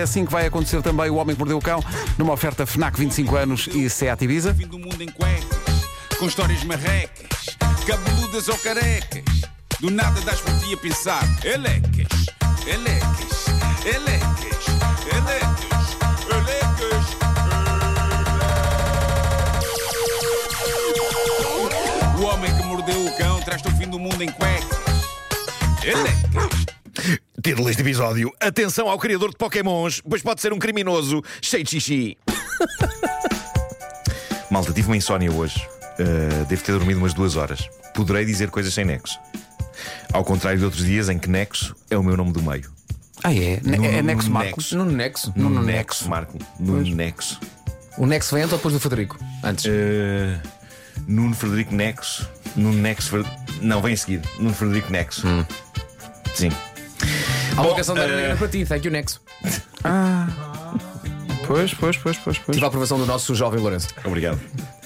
É assim que vai acontecer também o Homem que Mordeu o Cão, numa oferta FNAC 25 anos e Seat Ibiza. Fim do mundo em cuecas, com histórias marrecas, cabeludas ou carecas. Do nada das por ti a pensar, elecas, elecas, elecas, elecas, elecas. O homem que mordeu o cão traz-te o fim do mundo em cuecas. Elecas. Título deste episódio: Atenção ao criador de Pokémons, pois pode ser um criminoso cheio de xixi. Malta, tive uma insónia hoje. Uh, devo ter dormido umas duas horas. Poderei dizer coisas sem nexo. Ao contrário de outros dias em que nexo é o meu nome do meio. Ah, é? No- é Nexo Marco? Nexo. No Nexo. No, no nexo, Marco. No nexo. O Nexo vem antes ou depois do Federico? Antes. Uh, Nuno Frederico Nexo. Nuno Nexo. Fer- Não, vem a seguir. Nuno Frederico Nexo. Sim. Há uma canção da eh, Ariana para ti, thank you Nexo. Pois, pois, pois, pois, pois. Tive a aprovação do nosso jovem Lourenço. Obrigado.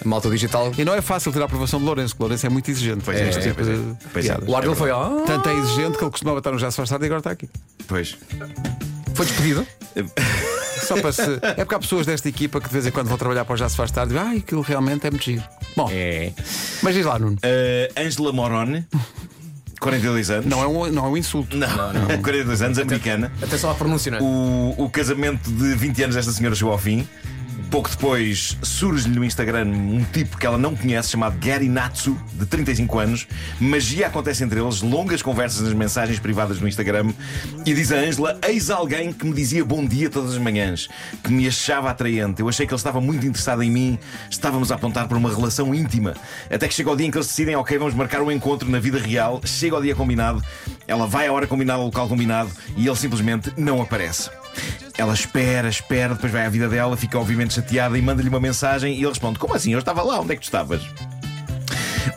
A malta digital. E não é fácil tirar a aprovação de Lourenço, que Lourenço é muito exigente. Pois é, Este pois é, tipo pois é. de Pois é. piadas. O ar dele foi, ah, Tanto é exigente que ele costumava estar no Já se faz tarde e agora está aqui. Pois. foi despedido. Só para se... É porque há pessoas desta equipa que de vez em quando vão trabalhar para o Já se faz tarde e dizem, ai, aquilo realmente é muito giro. Bom, É. mas diz lá, Nuno. Uh, Angela Morone, 42 anos. Não é um, não é um insulto. Não, 42 anos, americana. Atenção à pronúncia, não é? O, o casamento de 20 anos desta senhora chegou ao fim. Pouco depois surge-lhe no Instagram um tipo que ela não conhece, chamado Gary Natsu, de 35 anos. Magia acontece entre eles, longas conversas nas mensagens privadas no Instagram. E diz a Ângela: Eis alguém que me dizia bom dia todas as manhãs, que me achava atraente. Eu achei que ele estava muito interessado em mim, estávamos a apontar para uma relação íntima. Até que chega o dia em que eles decidem: Ok, vamos marcar um encontro na vida real. Chega o dia combinado, ela vai à hora combinada, ao local combinado, e ele simplesmente não aparece. Ela espera, espera, depois vai à vida dela, fica obviamente chateada e manda-lhe uma mensagem e ele responde: Como assim? Eu estava lá, onde é que tu estavas?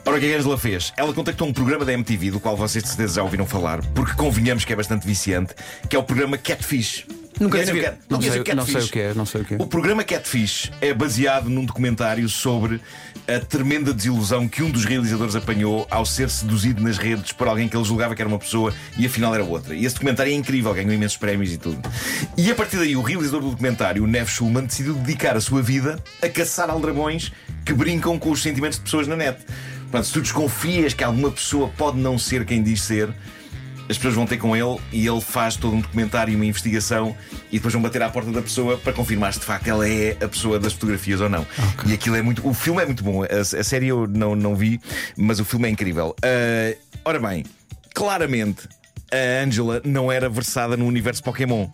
Ora, o que é a Angela fez? Ela contactou um programa da MTV, do qual vocês de certeza já ouviram falar, porque convenhamos que é bastante viciante, que é o programa Catfish. Nunca Conhecem vi. Cat- Não sei, o não sei Catfish? o que é, não sei o que é. O programa Catfish é baseado num documentário sobre a tremenda desilusão que um dos realizadores apanhou ao ser seduzido nas redes por alguém que ele julgava que era uma pessoa e afinal era outra. E esse documentário é incrível, ganhou imensos prémios e tudo. E a partir daí, o realizador do documentário, o Nev Schulman, decidiu dedicar a sua vida a caçar aldrabões que brincam com os sentimentos de pessoas na net. Portanto, se tu desconfias que alguma pessoa pode não ser quem diz ser, as pessoas vão ter com ele e ele faz todo um documentário e uma investigação e depois vão bater à porta da pessoa para confirmar se de facto ela é a pessoa das fotografias ou não. E aquilo é muito. O filme é muito bom. A, a série eu não, não vi, mas o filme é incrível. Ah, ora bem, claramente a Angela não era versada no universo Pokémon.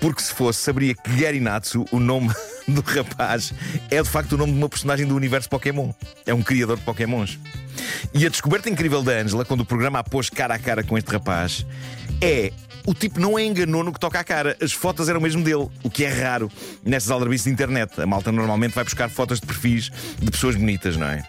Porque se fosse, saberia que Gary Natsu, o nome do rapaz, é de facto o nome de uma personagem do universo Pokémon. É um criador de Pokémons. E a descoberta incrível da Angela, quando o programa a pôs cara a cara com este rapaz, é. O tipo não é enganou no que toca à cara. As fotos eram mesmo dele, o que é raro nestas aldrabices de internet. A malta normalmente vai buscar fotos de perfis de pessoas bonitas, não é?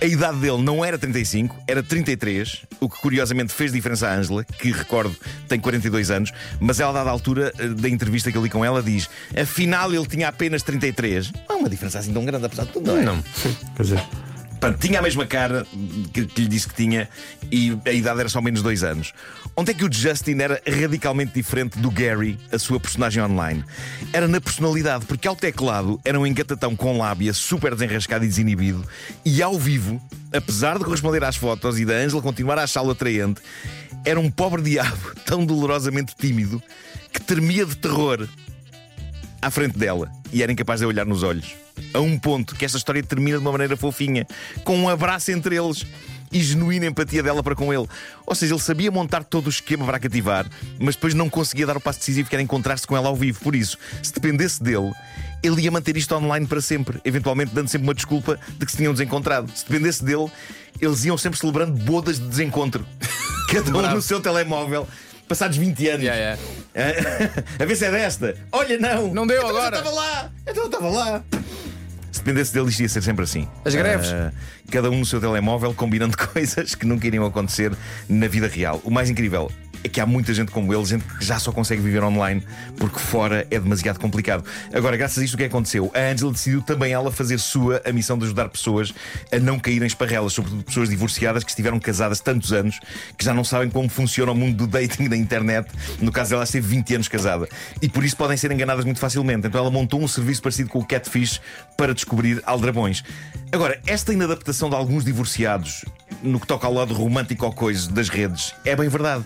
A idade dele não era 35, era 33, o que curiosamente fez diferença à Angela, que recordo tem 42 anos, mas ela, a dada altura eh, da entrevista que eu li com ela, diz: afinal ele tinha apenas 33. Não é uma diferença assim tão grande, apesar de tudo, não é? Não. Quer dizer, Portanto, tinha a mesma cara que, que lhe disse que tinha e a idade era só menos dois anos. Onde é que o Justin era radicalmente diferente do Gary, a sua personagem online? Era na personalidade, porque ao teclado era um engatatão com lábia, super desenrascado e desinibido, e ao vivo, apesar de corresponder às fotos e da Angela continuar a achá-lo atraente, era um pobre diabo tão dolorosamente tímido que tremia de terror à frente dela e era incapaz de olhar nos olhos. A um ponto que esta história termina de uma maneira fofinha, com um abraço entre eles e genuína empatia dela para com ele. Ou seja, ele sabia montar todo o esquema para a cativar, mas depois não conseguia dar o passo decisivo que era encontrar-se com ela ao vivo. Por isso, se dependesse dele, ele ia manter isto online para sempre, eventualmente dando sempre uma desculpa de que se tinham desencontrado. Se dependesse dele, eles iam sempre celebrando bodas de desencontro. Cada um no seu telemóvel. Passados 20 anos. Yeah, yeah. a ver se é desta. Olha, não. Não deu Então, agora. Eu estava lá. Então eu estava lá. Se dependesse dele, isto ia ser sempre assim. As greves. Ah, cada um no seu telemóvel, combinando coisas que nunca iriam acontecer na vida real. O mais incrível é que há muita gente como ele, gente que já só consegue viver online porque fora é demasiado complicado. Agora, graças a isto, o que aconteceu? A Angela decidiu também ela fazer sua a missão de ajudar pessoas a não caírem em esparrelas, sobretudo pessoas divorciadas que estiveram casadas tantos anos que já não sabem como funciona o mundo do dating da internet. No caso dela, esteve 20 anos casada e por isso podem ser enganadas muito facilmente. Então ela montou um serviço parecido com o Catfish para descobrir aldrabões. Agora, esta inadaptação de alguns divorciados no que toca ao lado romântico ou coisa das redes é bem verdade.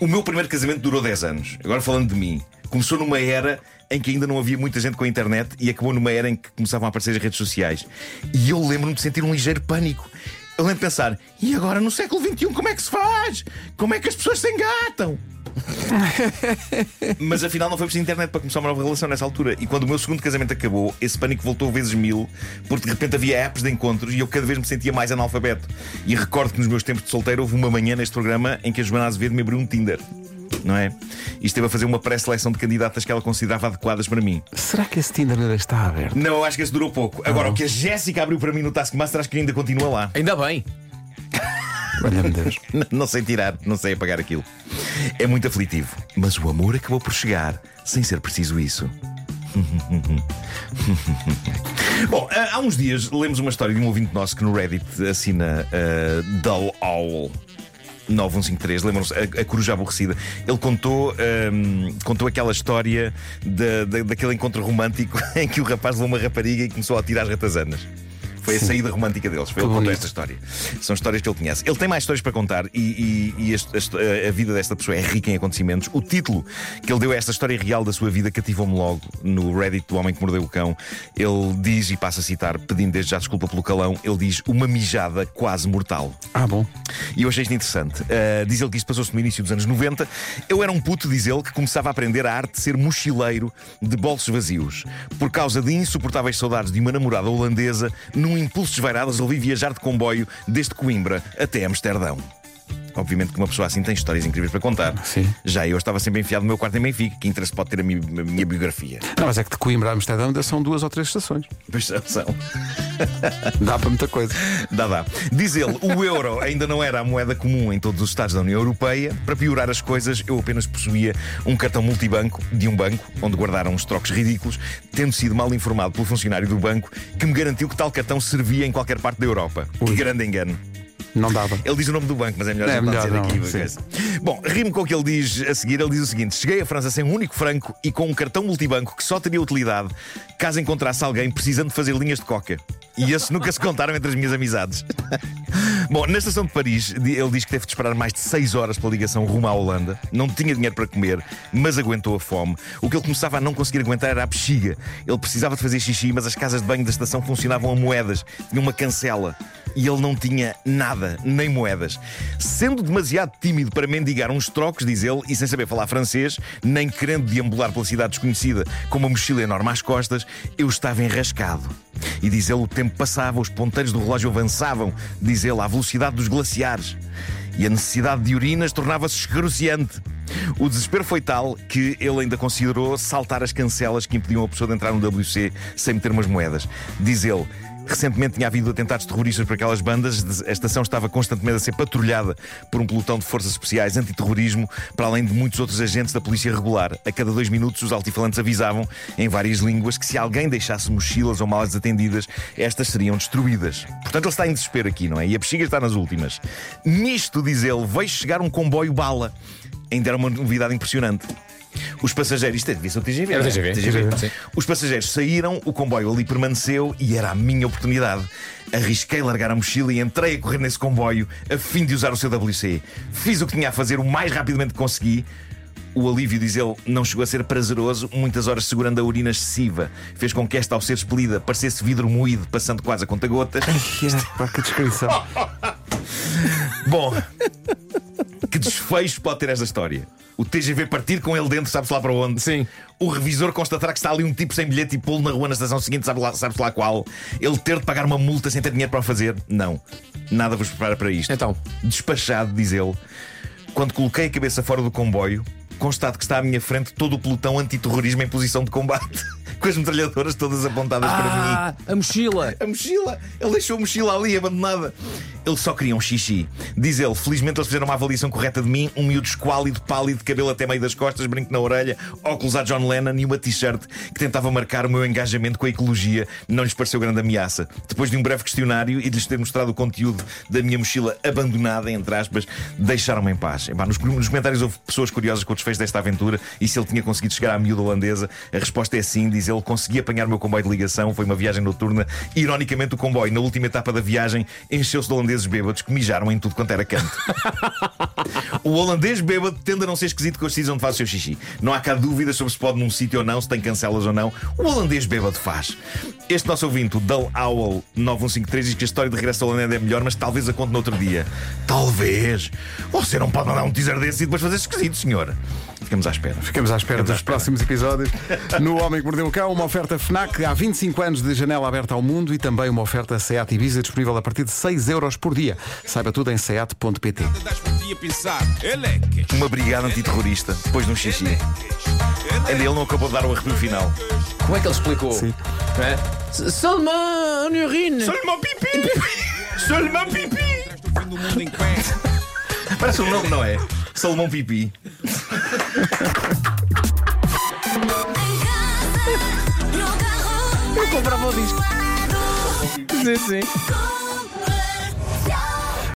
O meu primeiro casamento durou 10 anos. Agora falando de mim, começou numa era em que ainda não havia muita gente com a internet e acabou numa era em que começavam a aparecer as redes sociais. E eu lembro-me de sentir um ligeiro pânico. Eu lembro de pensar, e agora no século XXI como é que se faz? Como é que as pessoas se engatam? Mas afinal não foi preciso internet para começar uma nova relação nessa altura. E quando o meu segundo casamento acabou, esse pânico voltou vezes mil, porque de repente havia apps de encontros e eu cada vez me sentia mais analfabeto. E recordo que nos meus tempos de solteiro houve uma manhã neste programa em que a Joana Azevedo me abriu um Tinder. Não é? E esteve a fazer uma pré-seleção de candidatas que ela considerava adequadas para mim. Será que esse Tinder ainda está aberto? Não, eu acho que esse durou pouco. Agora, o que a Jéssica abriu para mim no Taskmaster, acho que ainda continua lá. Ainda bem. Olha-me Deus. N- Não sei tirar, não sei apagar aquilo. É muito aflitivo. Mas o amor acabou por chegar, sem ser preciso isso. Bom, há há uns dias lemos uma história de um ouvinte nosso que no Reddit assina uh, Dull Owl. 9153, lembram-se, a, a coruja aborrecida. Ele contou, ahm, contou aquela história da, da- daquele encontro romântico em que o rapaz levou uma rapariga e começou a tirar as ratazanas. Foi a saída romântica deles. Foi ele que contou bonito. esta história. São histórias que ele conhece. Ele tem mais histórias para contar e, e- e este- a vida desta pessoa é rica em acontecimentos. O título que ele deu a esta história real da sua vida cativou-me logo no Reddit do Homem que Mordeu o Cão. Ele diz, e passa a citar, pedindo desde já desculpa pelo calão, ele diz uma mijada quase mortal. Ah, bom. E eu achei isto interessante. Uh, diz ele que isto passou-se no início dos anos 90. Eu era um puto, diz ele, que começava a aprender a arte de ser mochileiro de bolsos vazios. Por causa de insuportáveis saudades de uma namorada holandesa, num impulso desvairado, resolvi viajar de comboio desde Coimbra até Amsterdão. Obviamente que uma pessoa assim tem histórias incríveis para contar. Sim. Já eu estava sempre enfiado no meu quarto em Benfica. Que interesse pode ter a mi- a minha, biografia? Não, mas é que de Coimbra a Amsterdão ainda são duas ou três estações. Pois são, são. Dá para muita coisa. Dá, dá. Diz ele, o euro ainda não era a moeda comum em todos os Estados da União Europeia. Para piorar as coisas, eu apenas possuía um cartão multibanco de um banco, onde guardaram uns trocos ridículos, tendo sido mal informado pelo funcionário do banco que me garantiu que tal cartão servia em qualquer parte da Europa. Que grande engano. Não dava. Ele diz o nome do banco, mas é melhor É não melhor dizer não, aqui. sim. porque- Bom, rimo com o que ele diz a seguir. Ele diz o seguinte: Cheguei à França sem um único franco e com um cartão multibanco que só teria utilidade caso encontrasse alguém precisando de fazer linhas de coca. E esses nunca se contaram entre as minhas amizades. Bom, na estação de Paris, ele diz que teve de esperar mais de 6 horas pela ligação rumo à Holanda. Não tinha dinheiro para comer, mas aguentou a fome. O que ele começava a não conseguir aguentar era a bexiga. Ele precisava de fazer xixi, mas as casas de banho da estação funcionavam a moedas. Tinha uma cancela. E ele não tinha nada, nem moedas. Sendo demasiado tímido para mendigar uns trocos, diz ele, e sem saber falar francês, nem querendo deambular pela cidade desconhecida com uma mochila enorme às costas, eu estava enrascado. E diz ele, o tempo passava, os ponteiros do relógio avançavam, diz ele, à velocidade dos glaciares. E a necessidade de urinas tornava-se escruciante. O desespero foi tal que ele ainda considerou saltar as cancelas que impediam a pessoa de entrar no WC sem meter umas moedas. Diz ele. Recentemente tinha havido atentados terroristas por aquelas bandas. A estação estava constantemente a ser patrulhada por um pelotão de forças especiais antiterrorismo, para além de muitos outros agentes da polícia regular. A cada dois minutos, os altifalantes avisavam, em várias línguas, que se alguém deixasse mochilas ou malas desatendidas, estas seriam destruídas. Portanto, ele está em desespero aqui, não é? E a bexiga está nas últimas. Nisto, diz ele, veio chegar um comboio bala. Ainda era uma novidade impressionante. Os passageiros, isto é, devia ser o TGV. Era o? TGV, sim. Os passageiros saíram, o comboio ali permaneceu e era a minha oportunidade. Arrisquei largar a mochila e entrei a correr nesse comboio a fim de usar o seu WC. Fiz o que tinha a fazer o mais rapidamente que consegui. O alívio, diz ele, não chegou a ser prazeroso, muitas horas segurando a urina excessiva. Fez com que esta, ao ser expelida, parecesse vidro moído, passando quase a conta-gotas. Pá, que descrição. Bom, que desfecho pode ter esta história? O TGV partir com ele dentro, sabe-se lá para onde? Sim. O revisor constatar que está ali um tipo sem bilhete e pô-lo na rua na estação seguinte, sabe lá, sabe lá qual? Ele ter de pagar uma multa sem ter dinheiro para o fazer? Não. Nada vos prepara para isto. Então? Despachado, diz ele, quando coloquei a cabeça fora do comboio, constato que está à minha frente todo o pelotão antiterrorismo em posição de combate, com as metralhadoras todas apontadas para mim. Ah, a mochila. A mochila! Ele deixou a mochila ali abandonada. Eles só queriam xixi. Diz ele, felizmente eles fizeram uma avaliação correta de mim, um miúdo esquálido, pálido, cabelo até meio das costas, brinco na orelha, óculos a John Lennon e uma t-shirt que tentava marcar o meu engajamento com a ecologia. Não lhes pareceu grande ameaça. Depois de um breve questionário e de lhes ter mostrado o conteúdo da minha mochila abandonada, entre aspas, deixaram-me em paz. Epá, nos, nos comentários houve pessoas curiosas com o desfecho desta aventura e se ele tinha conseguido chegar à miúda holandesa. A resposta é sim, diz ele, consegui apanhar o meu comboio de ligação, foi uma viagem noturna. Ironicamente, o comboio, na última etapa da viagem, encheu-se de holandeses bêbados que mijaram em tudo quanto era canto. o holandês bêbado tende a não ser esquisito com os sítios onde faz o seu xixi. Não há cá dúvidas sobre se pode num sítio ou não, se tem cancelas ou não. O holandês bêbado faz. Este nosso ouvinte, o Dull Owl 9153, diz que a história de regresso ao Holanda é melhor, mas talvez a conte no outro dia. Talvez. Você não pode mandar um teaser desse e depois fazer esquisito, senhor. Ficamos à espera. Ficamos à espera Ficamos à dos espera. próximos episódios. No Homem que Mordeu o Cão, uma oferta FNAC há 25 anos de janela aberta ao mundo e também uma oferta SEAT Ibiza disponível a partir de 6 euros por dia. Saiba tudo em seat.pt. Uma brigada antiterrorista depois de um xixi. Ele não acabou de dar o arrepio final. Como é que ele explicou? Sim. Não é? Seulement une urine. Seulement pipi! Seulement pipi! Parece um nome, não é? Salomão Pipi. Eu comprava o disco. Sim, sim.